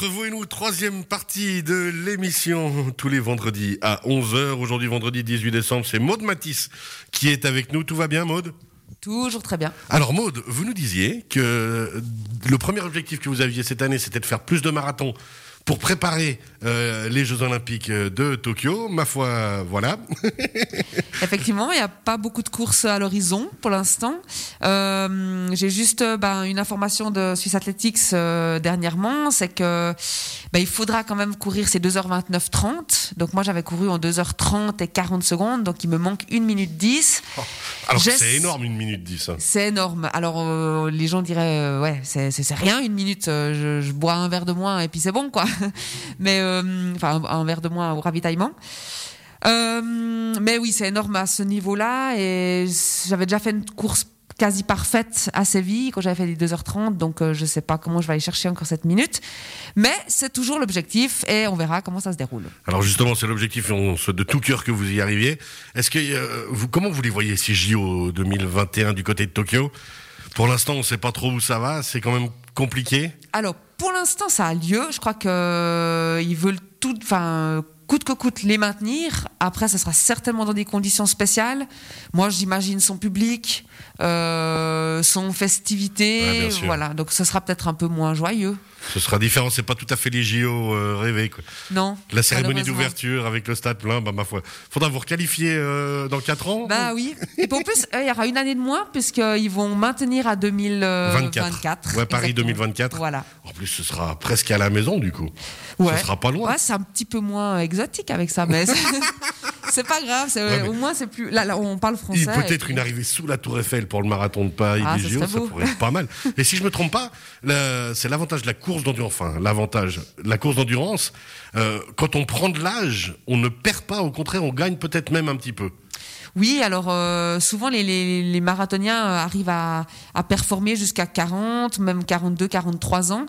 Entre vous et nous, troisième partie de l'émission, tous les vendredis à 11h. Aujourd'hui, vendredi 18 décembre, c'est Maude Matisse qui est avec nous. Tout va bien, Maude? Toujours très bien. Alors, Maude, vous nous disiez que le premier objectif que vous aviez cette année, c'était de faire plus de marathons pour préparer euh, les Jeux Olympiques de Tokyo. Ma foi, voilà. Effectivement, il n'y a pas beaucoup de courses à l'horizon pour l'instant. Euh, J'ai juste euh, ben, une information de Swiss Athletics euh, dernièrement, c'est que ben, il faudra quand même courir ces 2h29-30. Donc moi j'avais couru en 2h30 et 40 secondes, donc il me manque 1 minute 10. Oh, alors c'est énorme, 1 minute 10. Hein. C'est énorme. Alors euh, les gens diraient, ouais, c'est rien, une minute, je, je, bois un verre de moins et puis c'est bon, quoi. Mais enfin, un, verre de moins au ravitaillement. Euh, mais oui, c'est énorme à ce niveau-là. Et j'avais déjà fait une course quasi parfaite à Séville quand j'avais fait les 2h30. Donc euh, je sais pas comment je vais aller chercher encore cette minute. Mais c'est toujours l'objectif et on verra comment ça se déroule. Alors justement, c'est l'objectif de tout cœur que vous y arriviez. Est-ce que euh, vous, comment vous les voyez ces JO 2021 du côté de Tokyo? Pour l'instant, on ne sait pas trop où ça va. C'est quand même compliqué? Alors pour l'instant, ça a lieu. Je crois qu'ils euh, veulent tout, enfin coûte que coûte les maintenir. Après, ça sera certainement dans des conditions spéciales. Moi, j'imagine son public, euh, son festivité, ouais, voilà. Donc, ce sera peut-être un peu moins joyeux. Ce sera différent, c'est pas tout à fait les JO euh, rêvés. Quoi. Non. La cérémonie d'ouverture avec le stade plein, bah, ma foi. Faudra vous requalifier euh, dans 4 ans Bah oui. Et pour plus, il y aura une année de moins, puisqu'ils vont maintenir à 2024. Ouais, Paris 2024. Voilà. En plus, ce sera presque à la maison, du coup. Ouais. Ce sera pas loin. Ouais, c'est un petit peu moins exotique avec ça, mais c'est pas grave. Ouais, au moins, c'est plus. Là, là, on parle français. Peut-être puis... une arrivée sous la Tour Eiffel pour le marathon de Paris ah, des JO, ça pourrait être pas mal. Et si je me trompe pas, c'est l'avantage de la course d'endurance. Enfin, l'avantage, la course d'endurance, euh, quand on prend de l'âge, on ne perd pas, au contraire, on gagne peut-être même un petit peu. Oui, alors euh, souvent les, les, les, marathoniens euh, arrivent à, à performer jusqu'à 40, même 42, 43 ans.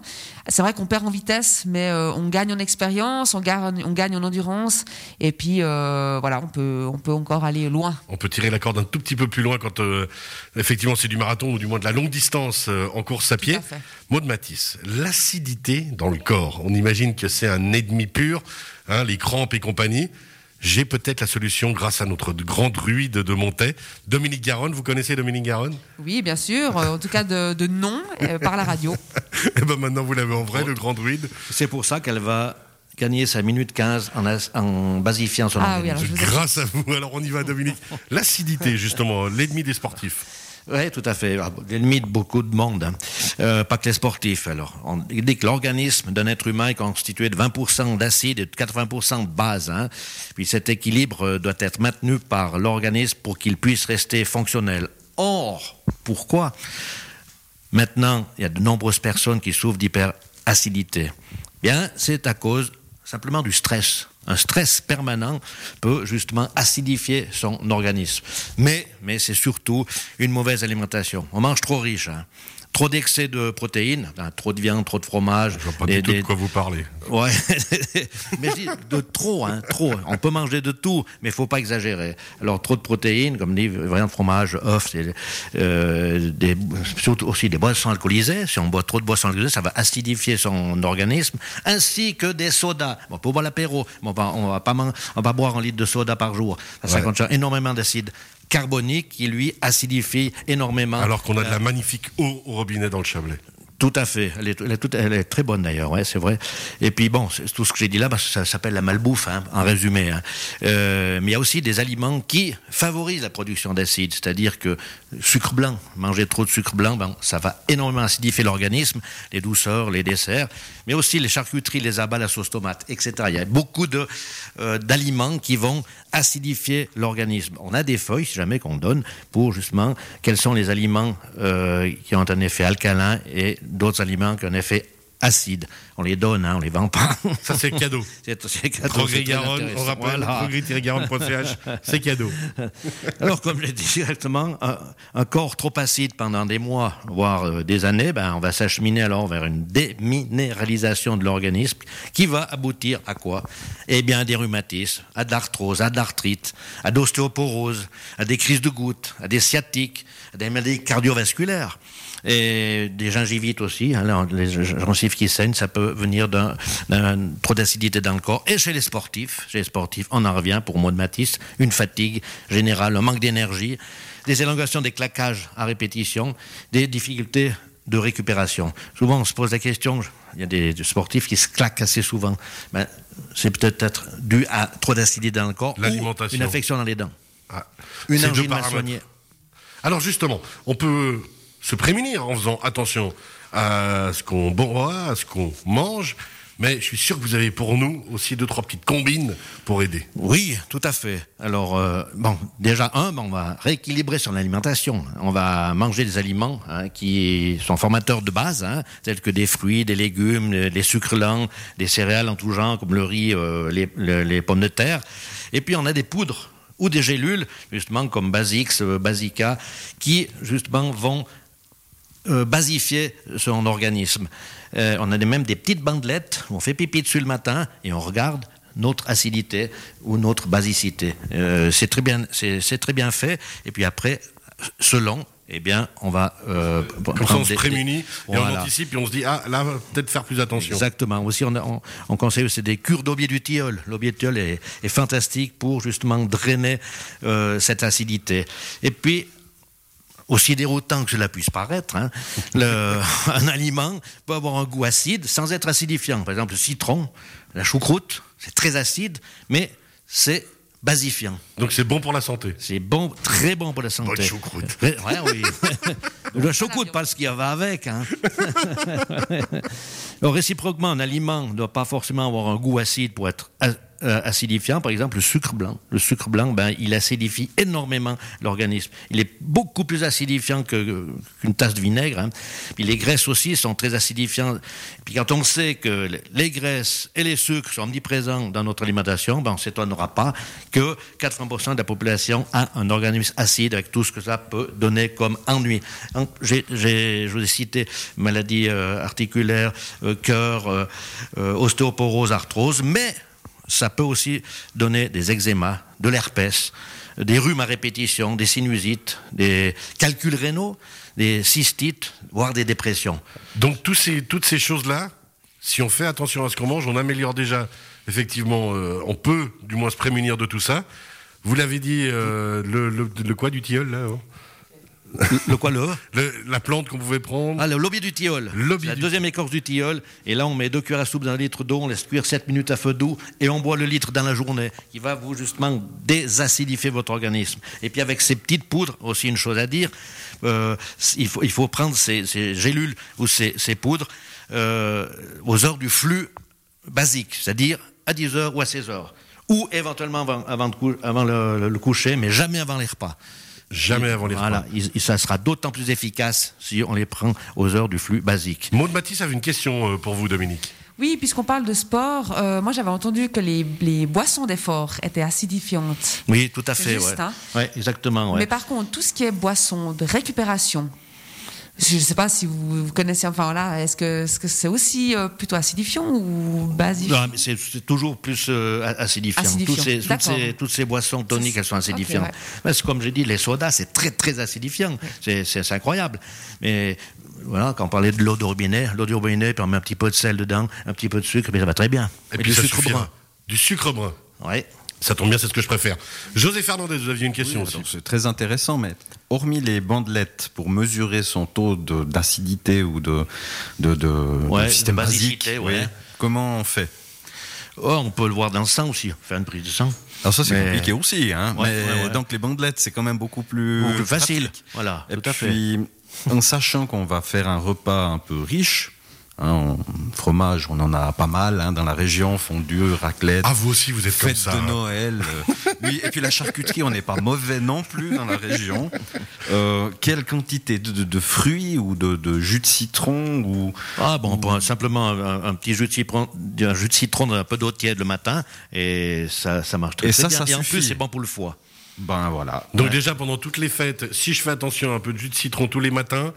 C'est vrai qu'on perd en vitesse, mais euh, on gagne en expérience, on gagne, on gagne en endurance, et puis euh, voilà, on peut, on peut encore aller loin. On peut tirer la corde un tout petit peu plus loin quand effectivement c'est du marathon ou du moins de la longue distance en course à pied. Maud Matisse, l'acidité dans le corps, on imagine que c'est un ennemi pur, hein, les crampes et compagnie j'ai peut-être la solution grâce à notre grand druide de Montaix, Dominique Garonne. Vous connaissez Dominique Garonne? Oui, bien sûr. En tout cas, de, de nom, euh, par la radio. Et ben maintenant, vous l'avez en vrai, le grand druide. C'est pour ça qu'elle va gagner sa minute 15 en, en basifiant son ah, oui, alors Grâce à vous. Alors on y va, Dominique. L'acidité, justement, l'ennemi des sportifs. Oui, tout à fait. L'ennemi de beaucoup de monde, hein. Euh, pas que les sportifs. Alors, on dit que l'organisme d'un être humain est constitué de 20% d'acide et de 80% de base. Hein. Puis cet équilibre doit être maintenu par l'organisme pour qu'il puisse rester fonctionnel. Or, pourquoi? Maintenant, il y a de nombreuses personnes qui souffrent d'hyperacidité. Bien, c'est à cause simplement du stress. Un stress permanent peut justement acidifier son organisme. Mais, mais c'est surtout une mauvaise alimentation. On mange trop riche. Hein. Trop d'excès de protéines, hein, trop de viande, trop de fromage. Je vois pas des, du tout de quoi vous parlez. Ouais, mais de trop, hein, trop. On peut manger de tout, mais il faut pas exagérer. Alors trop de protéines, comme dit, viande, fromage, œufs, euh, des, surtout aussi des boissons alcoolisées. Si on boit trop de boissons alcoolisées, ça va acidifier son organisme, ainsi que des sodas. Bon, pour boire l'apéro, bon, on va pas, on va boire un litre de soda par jour. Ça ouais. contient énormément d'acide carbonique qui lui acidifie énormément. Alors qu'on a de la magnifique eau au robinet dans le Chablais. Tout à fait. Elle est, elle est, elle est très bonne d'ailleurs, ouais, c'est vrai. Et puis bon, tout ce que j'ai dit là, bah, ça s'appelle la malbouffe, hein, en résumé. Hein. Euh, mais il y a aussi des aliments qui favorisent la production d'acide, c'est-à-dire que sucre blanc, manger trop de sucre blanc, ben, ça va énormément acidifier l'organisme, les douceurs, les desserts, mais aussi les charcuteries, les abats, la sauce tomate, etc. Il y a beaucoup euh, d'aliments qui vont acidifier l'organisme. On a des feuilles, si jamais qu'on donne, pour justement quels sont les aliments euh, qui ont un effet alcalin et d'autres aliments qui ont un effet acide. On les donne, hein, on les vend pas. Ça, c'est cadeau. c'est cadeau. Garonne, on rappelle, voilà. c'est cadeau. Alors, comme je l'ai dit directement, un, un, corps trop acide pendant des mois, voire euh, des années, ben, on va s'acheminer alors vers une déminéralisation de l'organisme qui va aboutir à quoi? Eh bien, à des rhumatismes, à de l'arthrose, à de l'arthrite, à de l'ostéoporose, à des crises de gouttes, à des sciatiques, à des maladies cardiovasculaires et des gingivites aussi. Hein, les gencives qui saignent, ça peut venir d'un trop d'acidité dans le corps. Et chez les sportifs, chez les sportifs, on en revient pour moi de Matisse, une fatigue générale, un manque d'énergie, des élongations des claquages à répétition, des difficultés de récupération. Souvent, on se pose la question, il y a des, sportifs qui se claquent assez souvent. Ben, c'est peut-être dû à trop d'acidité dans le corps ou une infection dans les dents. Ah, une angine mal soignée. Alors justement, on peut se prémunir en faisant attention à ce qu'on boit, à ce qu'on mange, mais je suis sûr que vous avez pour nous aussi deux, trois petites combines pour aider. Oui, tout à fait. Alors, euh, bon, déjà, un, on va rééquilibrer son alimentation. On va manger des aliments hein, qui sont formateurs de base, hein, tels que des fruits, des légumes, des sucres lents, des céréales en tout genre, comme le riz, euh, les, pommes de terre. Et puis, on a des poudres ou des gélules, justement, comme Basix, euh, Basica, qui, justement, vont basifier son organisme. Euh, on a même des petites bandelettes on fait pipi dessus le matin et on regarde notre acidité ou notre basicité. Euh, c'est très bien, c'est très bien fait. Et puis après, selon, eh bien, on va. Euh, on se prémunit et on anticipe et on se dit ah là peut-être faire plus attention. Exactement. Aussi, on, on, conseille c'est des cures d'aubier du tilleul. L'aubier du tilleul est, fantastique pour justement drainer euh, cette acidité. Et puis aussi déroutant que cela puisse paraître, hein, un aliment peut avoir un goût acide sans être acidifiant. Par exemple, le citron, la choucroute, c'est très acide, mais c'est basifiant. Donc c'est bon pour la santé. C'est bon, très bon pour la santé. Bonne choucroute. Ouais, oui. le choucroute, pas ce qui va avec. Hein. réciproquement, un aliment ne doit pas forcément avoir un goût acide pour être euh, acidifiant, par exemple le sucre blanc. Le sucre blanc, ben, il acidifie énormément l'organisme. Il est beaucoup plus acidifiant qu'une tasse de vinaigre. Hein. Puis les graisses aussi sont très acidifiantes. puis quand on sait que les graisses et les sucres sont omniprésents dans notre alimentation, ben, on ne s'étonnera pas que 80% de la population a un organisme acide avec tout ce que ça peut donner comme ennui. je vous ai cité maladies euh, articulaires, euh, cœur, ostéoporose, arthrose, mais ça peut aussi donner des eczémas, de l'herpès, des rhumes à répétition, des sinusites, des calculs rénaux, des cystites, voire des dépressions. Donc toutes ces choses-là, si on fait attention à ce qu'on mange, on améliore déjà, effectivement, euh, on peut du moins se prémunir de tout ça. Vous l'avez dit, euh, le, quoi du tilleul là hein? Le, quoi le, La plante qu'on pouvait prendre. Ah, le lobby du tilleul. La deuxième écorce du tilleul. Et là, on met deux cuillères à soupe dans un litre d'eau, on laisse cuire 7 minutes à feu doux et on boit le litre dans la journée qui va vous justement désacidifier votre organisme. Et puis avec ces petites poudres, aussi une chose à dire, euh, il, faut, il faut prendre ces, gélules ou ces, poudres euh, aux heures du flux basique, c'est-à-dire à 10 heures ou à 16 heures. Ou éventuellement avant, avant, le coucher, mais jamais avant les repas. Jamais avant les Voilà, ça sera d'autant plus efficace si on les prend aux heures du flux basique. Maud Matisse avait une question euh, pour vous, Dominique. Oui, puisqu'on parle de sport, euh, moi j'avais entendu que les, boissons d'effort étaient acidifiantes. Oui, tout à fait. Juste, hein. ouais. exactement. Mais par contre, tout ce qui est boisson de récupération, je ne sais pas si vous, connaissez, enfin là, est-ce que c'est -ce c'est aussi euh, plutôt acidifiant ou basifiant Non, c'est toujours plus euh, acidifiant. Toutes, ces, boissons toniques, elles sont acidifiantes. C'est comme j'ai dit, les sodas, c'est très très acidifiant. C'est incroyable. Mais voilà, quand on parlait de l'eau de robinet, l'eau de robinet, puis on met un petit peu de sel dedans, un petit peu de sucre, mais ça va très bien. Et, puis du sucre brun. Du sucre brun. Oui. Ça tombe bien, c'est ce que je préfère. José Fernandez, vous aviez une question aussi. C'est très intéressant, mais hormis les bandelettes pour mesurer son taux d'acidité ou de, de, de, système basique, comment on fait? Oh, On peut le voir dans le sang aussi, faire une prise de sang. Alors ça c'est compliqué aussi, hein, mais donc les bandelettes c'est quand même beaucoup plus, facile. Voilà, Et puis, en sachant qu'on va faire un repas un peu riche, Hein, fromage, on en a pas mal hein, dans la région, fondue, raclette. Ah, vous aussi, vous êtes fête comme ça. de hein. Noël. Euh, oui, et puis la charcuterie, on n'est pas mauvais non plus dans la région. Euh, quelle quantité de, fruits ou de, jus de citron ou Ah bon, simplement un, petit jus de citron, un jus de citron un peu d'eau tiède le matin et ça, ça marche très, et ça, bien. Ça et en plus, c'est bon pour le foie. Ben voilà. Donc déjà pendant toutes les fêtes, si je fais attention à un peu de jus de citron tous les matins,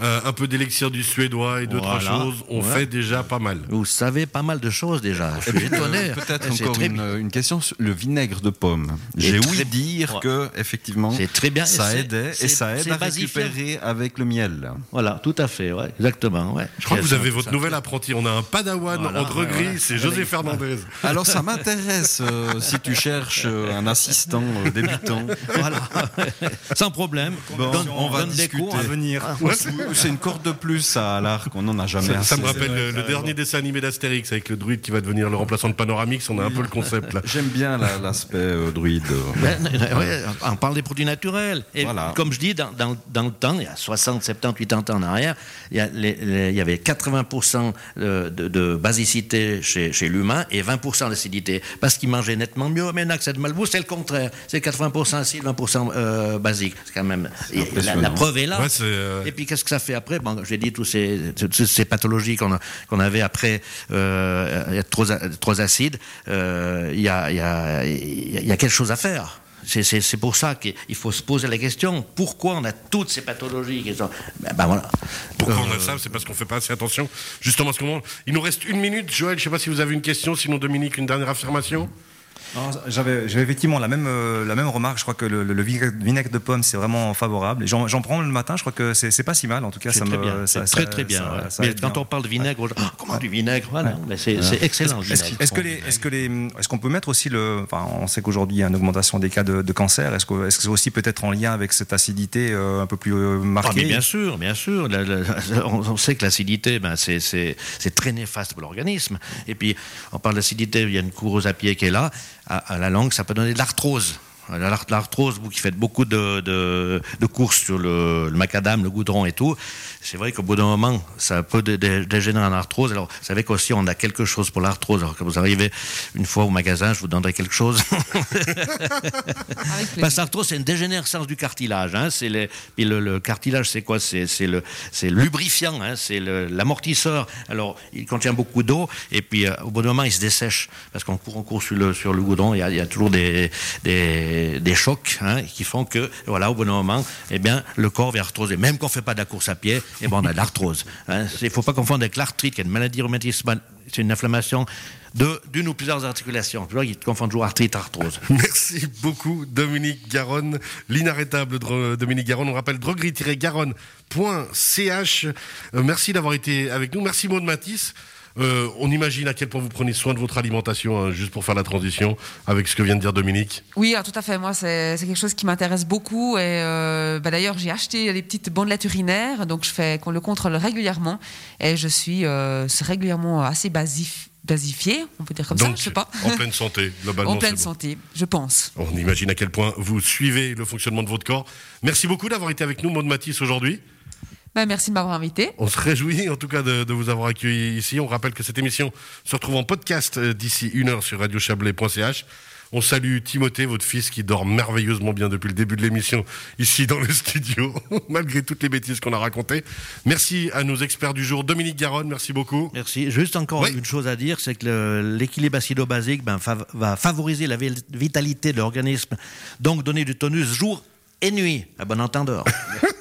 euh, un peu d'élixir du suédois et d'autres choses, on fait déjà pas mal. Vous savez pas mal de choses déjà. Je suis étonné. Peut-être encore une, question sur le vinaigre de pomme. J'ai ouï dire que effectivement, très bien. ça aidait et ça aide à récupérer avec le miel. Voilà, tout à fait, ouais, exactement. Ouais. Je crois que vous avez votre nouvel apprenti. On a un padawan en gris, c'est José Fernandez. Alors ça m'intéresse euh, si tu cherches euh, un assistant débutant. Voilà, sans problème. on va discuter. Des à venir. Ah, c'est une corde de plus à l'arc, on n'en a jamais Ça, ça me rappelle le, dernier dessin animé d'Astérix avec le druide qui va devenir le remplaçant de Panoramix. On a un peu le concept là. J'aime bien l'aspect euh, druide. on parle des produits naturels. Et comme je dis, dans, le temps, il y a 60, 70, 80 ans en arrière, il y, avait 80% de, basicité chez, l'humain et 20% d'acidité. Parce qu'il mangeait nettement mieux. Maintenant que c'est Malbou, c'est le contraire. C'est 80% acide, 20% euh, basique. C'est quand même. La, preuve est là. Euh, et puis qu'est-ce que ça fait après bon, J'ai dit toutes ces, ces pathologies qu'on avait après, euh, trop, trop acide, euh, il y, a, y, a, y a quelque chose à faire. C'est pour ça qu'il faut se poser la question pourquoi on a toutes ces pathologies qui sont. Ben, ben voilà. Pourquoi on a ça? C'est parce qu'on fait pas assez attention. Justement, ce moment. Il nous reste une minute. Joël, je sais pas si vous avez une question. Sinon, Dominique, une dernière affirmation. J'avais effectivement la même, euh, la même remarque. Je crois que le, vinaigre de pomme, c'est vraiment favorable. J'en prends le matin. Je crois que c'est pas si mal. En tout cas, ça très me. Bien. Ça, très, très bien. mais quand on parle de vinaigre, comment du vinaigre C'est excellent. Est-ce que les, est-ce que les, est-ce qu'on peut mettre aussi le. Enfin, on sait qu'aujourd'hui, il y a une augmentation des cas de, cancer. Est-ce que c'est aussi peut-être en lien avec cette acidité euh, un peu plus euh, marquée? ah, Bien sûr, bien sûr. on sait que l'acidité, ben, c'est très néfaste pour l'organisme. Et puis, on parle d'acidité, il y a une courose à pied qui est là à, la langue, ça peut donner de l'arthrose. L'arthrose, vous qui faites beaucoup de, de, courses sur le, le, macadam, le goudron et tout, c'est vrai qu'au bout d'un moment, ça peut dégénérer en arthrose. Alors, vous savez qu'aussi, on a quelque chose pour l'arthrose. Alors, quand vous arrivez une fois au magasin, je vous donnerai quelque chose. Parce que l'arthrose, c'est une dégénérescence du cartilage. Hein. C'est les, puis le, cartilage, c'est quoi? C'est le, le lubrifiant, hein. c'est l'amortisseur. Alors, il contient beaucoup d'eau, et puis euh, au bout d'un moment, il se dessèche. Parce qu'on court, on court sur le, sur le goudron, il y a, il y a toujours des, des, des chocs hein, qui font que, voilà, au d'un moment, eh bien, le corps va arthroser. Même qu'on ne fait pas de la course à pied, eh bon, on a de l'arthrose. Hein. Il ne faut pas confondre avec l'arthrite, qui est une maladie rhumatismale. C'est une inflammation d'une ou plusieurs articulations. Ils confondent toujours arthrite arthrose. Merci beaucoup, Dominique Garonne. L'inarrêtable Dominique Garonne. On rappelle droguerie-garonne.ch. Euh, merci d'avoir été avec nous. Merci, Maud Matisse. Euh, on imagine à quel point vous prenez soin de votre alimentation, hein, juste pour faire la transition avec ce que vient de dire Dominique. Oui, ah, tout à fait. Moi, c'est quelque chose qui m'intéresse beaucoup. Et euh, bah, d'ailleurs, j'ai acheté des petites bandelettes urinaires, donc je fais qu'on le contrôle régulièrement. Et je suis euh, régulièrement assez basif, basifié, on peut dire comme ça, je sais pas. En pleine santé, globalement. en pleine santé, je pense. On imagine à quel point vous suivez le fonctionnement de votre corps. Merci beaucoup d'avoir été avec nous, Maud Matisse, aujourd'hui. Bah, merci de m'avoir invité. On se réjouit en tout cas de, vous avoir accueilli ici. On rappelle que cette émission se retrouve en podcast euh, d'ici une heure sur radiochablais.ch. On salue Timothée, votre fils, qui dort merveilleusement bien depuis le début de l'émission, ici dans le studio, malgré toutes les bêtises qu'on a racontées. Merci à nos experts du jour, Dominique Garonne, merci beaucoup. Merci. Juste encore une chose à dire, c'est que l'équilibre acido-basique ben, va favoriser la vitalité de l'organisme, donc donner du tonus jour et nuit, à bon entendeur.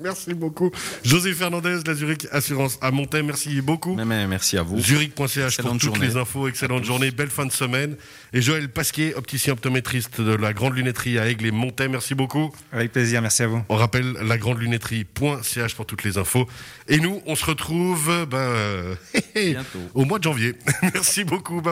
Merci beaucoup. José Fernandez, la Zurich Assurance à Montaix, merci beaucoup. Mais, merci à vous. Zurich.ch pour toutes les infos. Excellente journée, belle fin de semaine. Et Joël Pasquier, opticien optométriste de la Grande Lunetterie à Aigle et Montaix, merci beaucoup. Avec plaisir, merci à vous. On rappelle la grande lunetterie.ch pour toutes les infos. Et nous, on se retrouve ben, au mois de janvier. merci beaucoup.